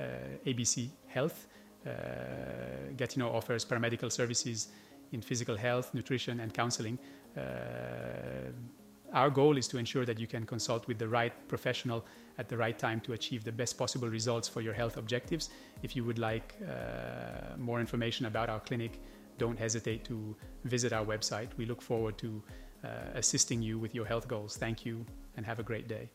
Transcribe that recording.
Uh, ABC Health. Uh, Gatineau offers paramedical services in physical health, nutrition, and counseling. Uh, our goal is to ensure that you can consult with the right professional at the right time to achieve the best possible results for your health objectives. If you would like uh, more information about our clinic, don't hesitate to visit our website. We look forward to uh, assisting you with your health goals. Thank you and have a great day.